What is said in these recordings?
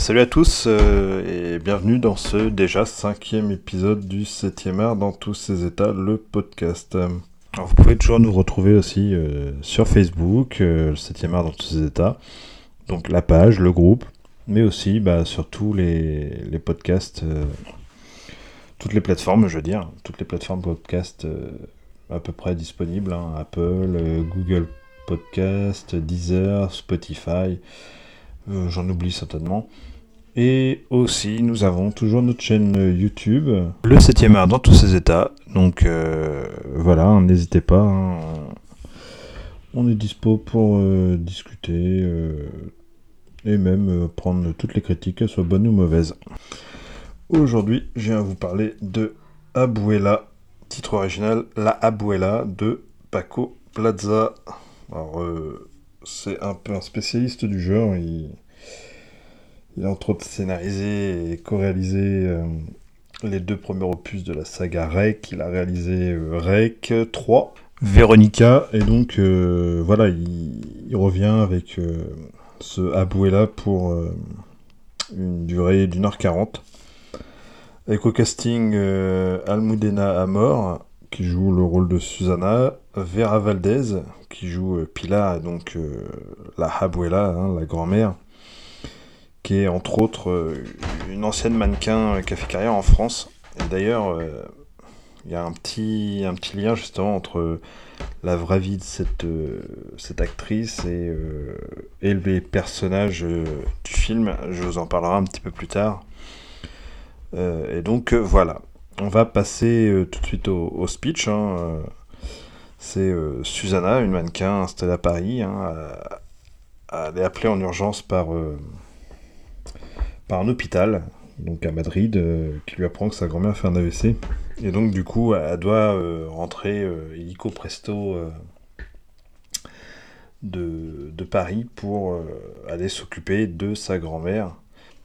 salut à tous euh, et bienvenue dans ce déjà cinquième épisode du 7e art dans tous ses états, le podcast. Vous pouvez toujours nous retrouver aussi euh, sur Facebook, euh, le 7e art dans tous ses états, donc la page, le groupe, mais aussi bah, sur tous les, les podcasts, toutes les plateformes, je veux dire, toutes les plateformes podcast à peu près disponibles, hein, Apple, Google Podcast, Deezer, Spotify. Euh, j'en oublie certainement. Et aussi, nous avons toujours notre chaîne YouTube, le 7ème art dans tous ses états. Donc euh, voilà, hein, n'hésitez pas. Hein. On est dispo pour euh, discuter et même prendre toutes les critiques, qu'elles soient bonnes ou mauvaises. Aujourd'hui, je viens vous parler de Abuela, titre original La Abuela de Paco Plaza. Alors, c'est un peu un spécialiste du genre. Il, il a entre autres scénarisé et co-réalisé euh, les deux premiers opus de la saga Rec. Il a réalisé euh, Rec 3, Véronica, et donc euh, voilà, il, revient avec ce Abuela pour une durée d'une heure quarante. Avec au casting Almudena Amor, qui joue le rôle de Susanna, Vera Valdez, qui joue euh, Pilar, donc euh, la Abuela, hein, la grand-mère, qui est entre autres euh, une ancienne mannequin qui a fait carrière en France. Et d'ailleurs, il y a un petit, un petit lien justement entre la vraie vie de cette, cette actrice et, les personnages du film. Je vous en parlerai un petit peu plus tard. et donc voilà, on va passer tout de suite au, speech. Hein, c'est euh, Susanna, une mannequin installée à Paris. Hein, elle est appelée en urgence par, euh, par un hôpital, donc à Madrid, euh, qui lui apprend que sa grand-mère fait un AVC. Et donc, du coup, elle doit rentrer illico presto de, de, Paris pour aller s'occuper de sa grand-mère,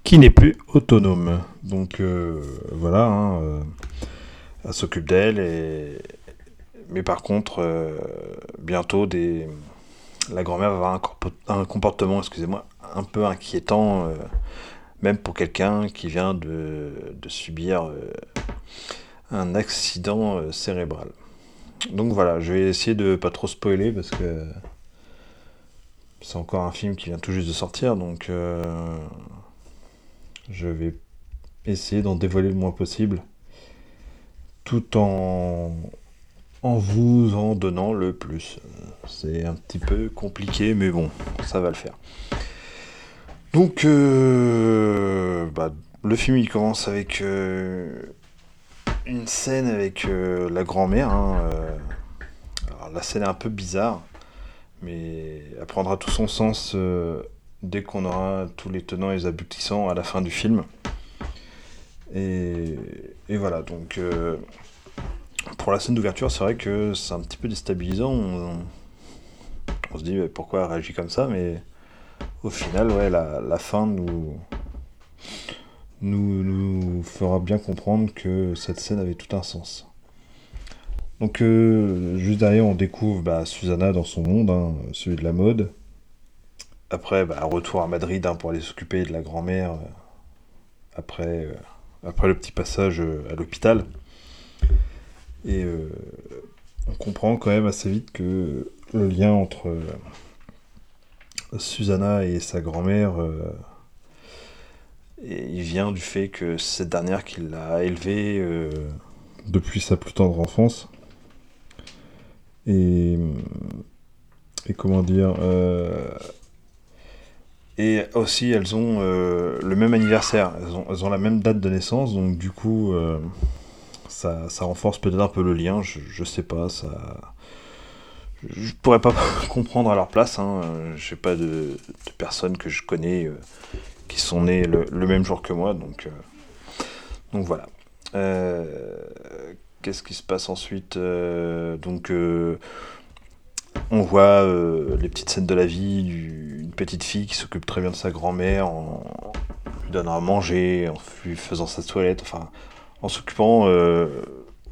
qui n'est plus autonome. Donc, voilà, hein, elle s'occupe d'elle mais par contre, euh, bientôt, la grand-mère va avoir un, comportement, excusez-moi, un peu inquiétant, euh, même pour quelqu'un qui vient de, subir euh, un accident cérébral. Donc voilà, je vais essayer de pas trop spoiler parce que c'est encore un film qui vient tout juste de sortir, donc je vais essayer d'en dévoiler le moins possible, tout en en vous en donnant le plus. C'est un petit peu compliqué, mais bon, ça va le faire. Donc, euh, bah, le film il commence avec euh, une scène avec euh, la grand-mère. Hein, alors, la scène est un peu bizarre, mais elle prendra tout son sens dès qu'on aura tous les tenants et les aboutissants à la fin du film. Et, et voilà, donc pour la scène d'ouverture, c'est vrai que c'est un petit peu déstabilisant. On, se dit pourquoi elle réagit comme ça, mais au final, ouais, la, fin nous, nous, fera bien comprendre que cette scène avait tout un sens. Donc, euh, juste derrière, on découvre bah, Susanna dans son monde, hein, celui de la mode. Après, bah, retour à Madrid hein, pour aller s'occuper de la grand-mère. Euh, après, euh, après le petit passage à l'hôpital. Et on comprend quand même assez vite que le lien entre Susanna et sa grand-mère, euh, il vient du fait que cette dernière qui l'a élevée depuis sa plus tendre enfance. Et, et comment dire et aussi, elles ont le même anniversaire, elles ont, la même date de naissance, donc du coup, ça, renforce peut-être un peu le lien, je, sais pas, ça... Je pourrais pas comprendre à leur place, hein. j'ai pas de, personnes que je connais euh, qui sont nées le, même jour que moi, donc, euh, donc voilà. Euh, qu'est-ce qui se passe ensuite Donc on voit les petites scènes de la vie d'une petite fille qui s'occupe très bien de sa grand-mère en lui donnant à manger, en lui faisant sa toilette, enfin en s'occupant euh,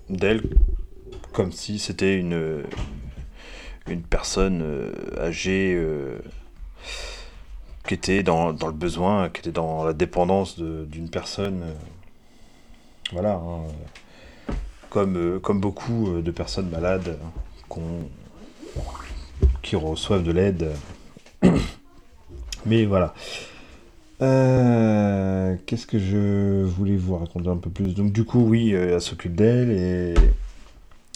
d'elle comme si c'était une, une personne euh, âgée euh, qui était dans, le besoin, qui était dans la dépendance d'une personne. voilà. Hein, comme, beaucoup de personnes malades qui reçoivent de l'aide. Mais voilà. Euh, qu'est-ce que je voulais vous raconter un peu plus? Donc du coup, oui, euh, elle s'occupe d'elle et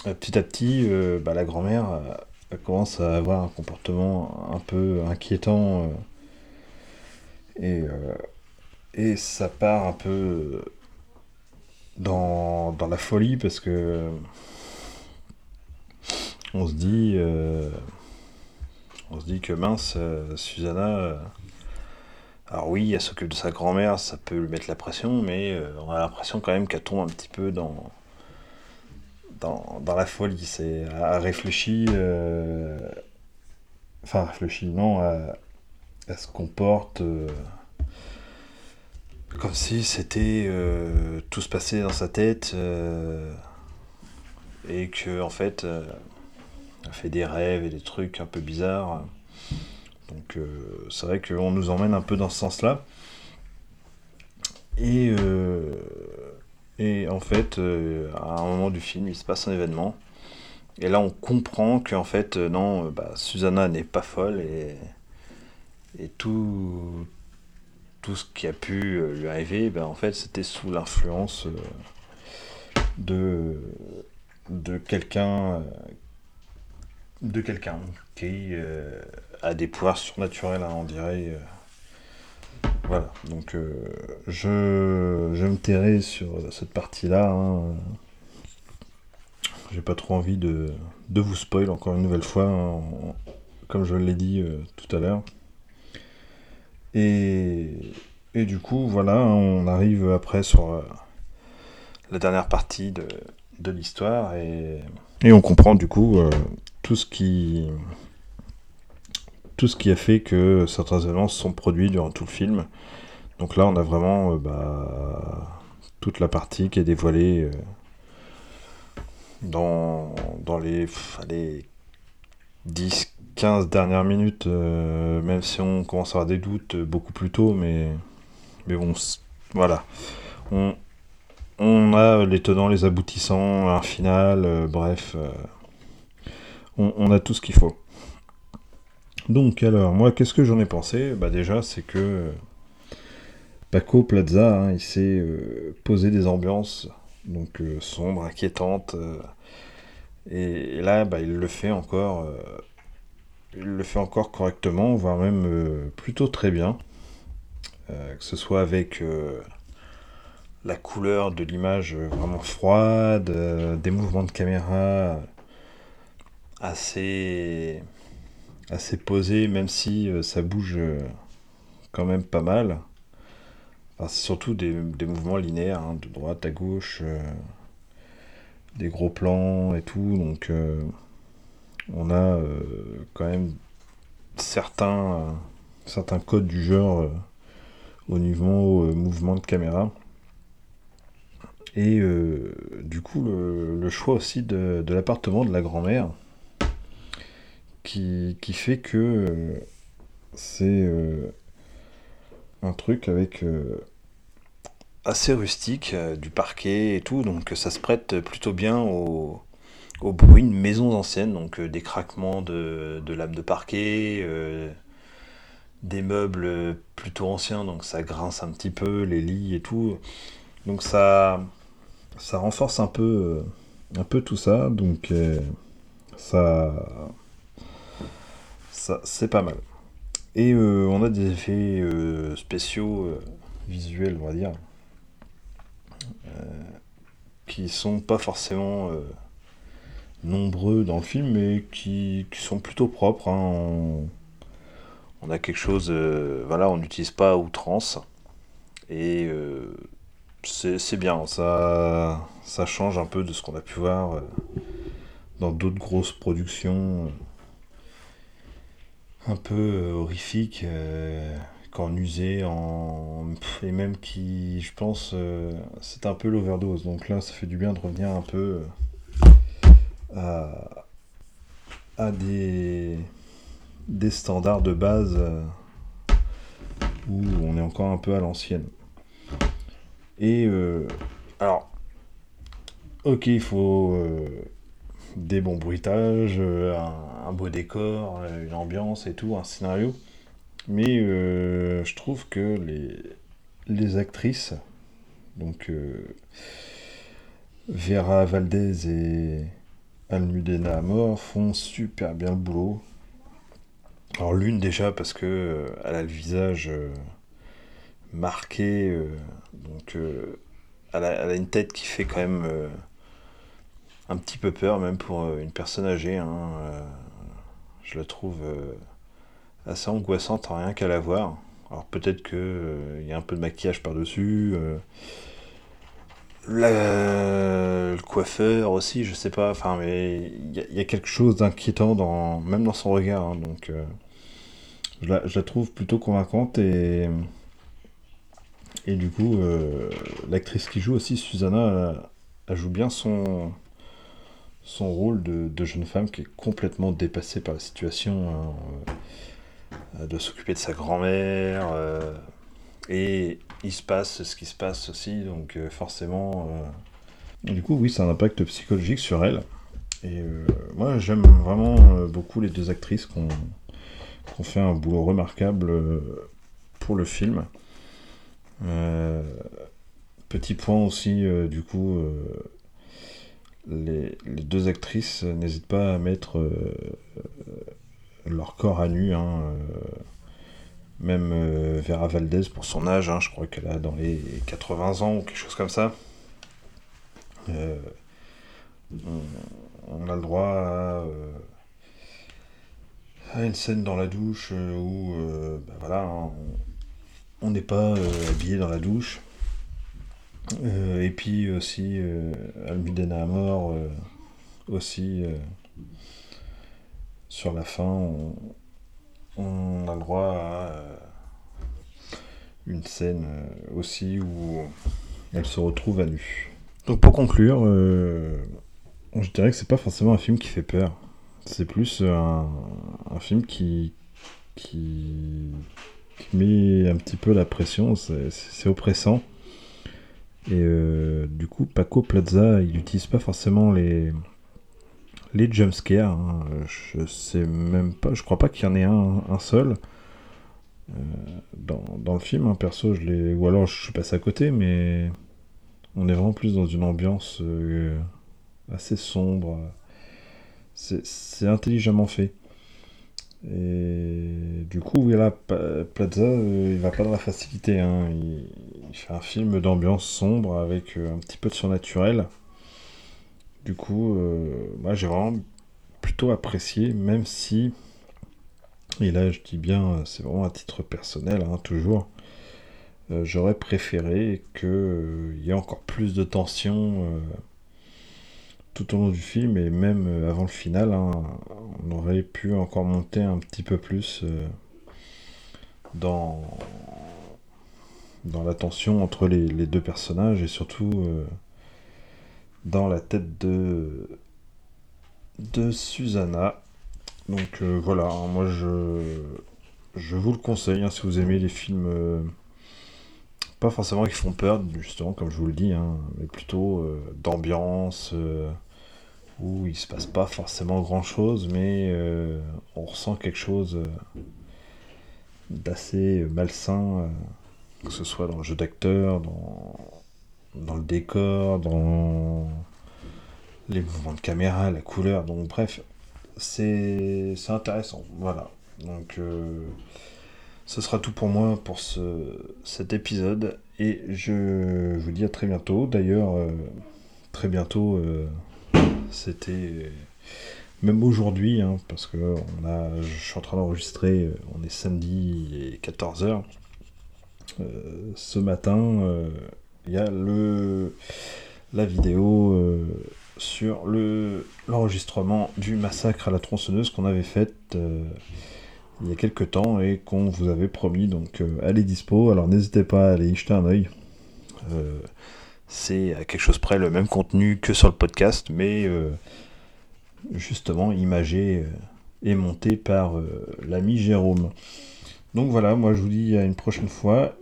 euh, petit à petit, bah, la grand-mère commence à avoir un comportement un peu inquiétant et, et ça part un peu dans, dans la folie parce que on se dit on se dit que mince, Susanna alors oui, elle s'occupe de sa grand-mère, ça peut lui mettre la pression, mais euh, on a l'impression quand même qu'elle tombe un petit peu dans, dans, la folie. C'est à réfléchir, euh, enfin réfléchir, non, elle, se comporte euh, comme si c'était tout se passait dans sa tête et que en fait elle fait des rêves et des trucs un peu bizarres. Donc euh, c'est vrai qu'on nous emmène un peu dans ce sens-là. Et, euh, et en fait, euh, à un moment du film, il se passe un événement. Et là, on comprend qu'en fait, non, bah, Susanna n'est pas folle et, et tout, tout ce qui a pu lui arriver, ben, en fait, c'était sous l'influence de, de quelqu'un de quelqu'un qui a des pouvoirs surnaturels, hein, on dirait. Euh. Voilà, donc euh, je, me tairai sur cette partie-là. Hein. J'ai pas trop envie de, vous spoil encore une nouvelle fois, hein, comme je l'ai dit euh, tout à l'heure. Et, du coup, voilà, on arrive après sur la dernière partie de, l'histoire et, on comprend du coup tout ce qui tout ce qui a fait que certains événements sont produits durant tout le film. Donc là, on a vraiment euh, bah, toute la partie qui est dévoilée euh, dans, dans les, les 10-15 dernières minutes, euh, même si on commence à avoir des doutes beaucoup plus tôt, mais, mais bon, voilà. On, on a les tenants, les aboutissants, un final, bref, on, a tout ce qu'il faut. Donc alors, moi, qu'est-ce que j'en ai pensé? Bah déjà, c'est que Paco Plaza, hein, il s'est euh, posé des ambiances donc euh, sombres, inquiétantes. Euh, et, là, bah, il le fait encore, il le fait encore correctement, voire même plutôt très bien. que ce soit avec la couleur de l'image vraiment froide, des mouvements de caméra assez assez posé, même si euh, ça bouge euh, quand même pas mal. c'est surtout des, mouvements linéaires, hein, de droite à gauche, euh, des gros plans et tout. Donc on a quand même certains, certains codes du genre au niveau mouvement de caméra. Et du coup, le, choix aussi de l'appartement de la grand-mère, qui, fait que euh, c'est euh, un truc avec euh, assez rustique, du parquet et tout, donc ça se prête plutôt bien au, bruit de maisons anciennes, donc des craquements de, de lames de parquet, des meubles plutôt anciens, donc ça grince un petit peu, les lits et tout. Donc ça, ça renforce un peu, un peu tout ça, donc ça, c'est pas mal. Et euh, on a des effets euh, spéciaux, euh, visuels, on va dire, qui sont pas forcément nombreux dans le film, mais qui, sont plutôt propres. Hein. On, a quelque chose, voilà, on n'utilise pas outrance. Et c'est bien, ça, ça change un peu de ce qu'on a pu voir dans d'autres grosses productions un peu euh, horrifique, euh, qu'en usé, en... et même qui, je pense, euh, c'est un peu l'overdose. Donc là, ça fait du bien de revenir un peu à, à des, des standards de base où on est encore un peu à l'ancienne. Et alors, ok, il faut des bons bruitages, un, beau décor, une ambiance et tout, un scénario. Mais je trouve que les, actrices, donc Vera Valdez et Almudena Amor font super bien le boulot. Alors l'une déjà parce que euh, elle a le visage euh, marqué, euh, donc elle a, une tête qui fait quand même un petit peu peur, même pour une personne âgée. Hein, je la trouve assez angoissante rien qu'à la voir. Alors peut-être qu'il y a un peu de maquillage par-dessus le coiffeur aussi, je sais pas, enfin, mais il y, a quelque chose d'inquiétant dans, même dans son regard, hein, donc euh, je, la, trouve plutôt convaincante et et du coup euh, l'actrice qui joue aussi, Susanna, elle, joue bien son son rôle de, jeune femme qui est complètement dépassée par la situation, hein, euh, de s'occuper de sa grand-mère et il se passe ce qui se passe aussi, donc euh, forcément. Euh, du coup, oui, c'est un impact psychologique sur elle. Et euh, moi, j'aime vraiment beaucoup les deux actrices qui ont, fait un boulot remarquable pour le film. petit point aussi, du coup, les, deux actrices n'hésitent pas à mettre leur corps à nu. Hein, même euh, Vera Valdez pour son âge, hein, je crois qu'elle a dans les 80 ans ou quelque chose comme ça. Euh, on, a le droit à, euh, une scène dans la douche où ben voilà, hein, on n'est pas habillé dans la douche. Et puis aussi Almudena mort aussi sur la fin on, a le droit à euh, une scène euh, aussi où elle se retrouve à nu. Donc pour conclure, euh, je dirais que c'est pas forcément un film qui fait peur. C'est plus un, film qui, met un petit peu la pression, c'est oppressant. Et du coup, Paco Plaza, il n'utilise pas forcément les, les jumpscares, hein, je sais même pas, je crois pas qu'il y en ait un, seul. Euh, dans, le film, hein, perso, je l'ai. Ou alors je suis passé à côté, mais on est vraiment plus dans une ambiance euh, assez sombre. C'est intelligemment fait. Et du coup, voilà, Plaza, euh, il va pas dans la facilité. Hein. Il, fait un film d'ambiance sombre avec un petit peu de surnaturel. Du coup, euh, moi j'ai vraiment plutôt apprécié, même si, et là je dis bien, c'est vraiment à titre personnel, hein, toujours, euh, j'aurais préféré qu'il euh, y ait encore plus de tension tout au long du film et même avant le final, hein, on aurait pu encore monter un petit peu plus dans, dans la tension entre les, deux personnages et surtout dans la tête de, de Susanna. Donc euh, voilà, hein, moi je, vous le conseille hein, si vous aimez les films euh, pas forcément qui font peur, justement, comme je vous le dis, hein, mais plutôt euh, d'ambiance où il se passe pas forcément grand chose, mais on ressent quelque chose d'assez malsain, que ce soit dans le jeu d'acteur, dans dans le décor, dans les mouvements de caméra, la couleur. Donc bref, c'est intéressant. Voilà. Donc euh, ce sera tout pour moi pour ce, cet épisode. Et je vous dis à très bientôt. D'ailleurs, euh, très bientôt, euh, c'était même aujourd'hui, hein, parce que je suis en train d'enregistrer, on est samedi 14h. ce matin, il y a le, la vidéo euh, sur le, l'enregistrement du massacre à la tronçonneuse qu'on avait fait euh, il y a quelques temps et qu'on vous avait promis. Donc euh, elle est dispo, alors n'hésitez pas à aller y jeter un oeil. C'est à quelque chose près le même contenu que sur le podcast, mais justement imagé et monté par l'ami Jérôme. Donc voilà, moi je vous dis à une prochaine fois.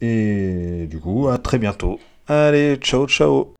Et du coup, à très bientôt. Allez, ciao ciao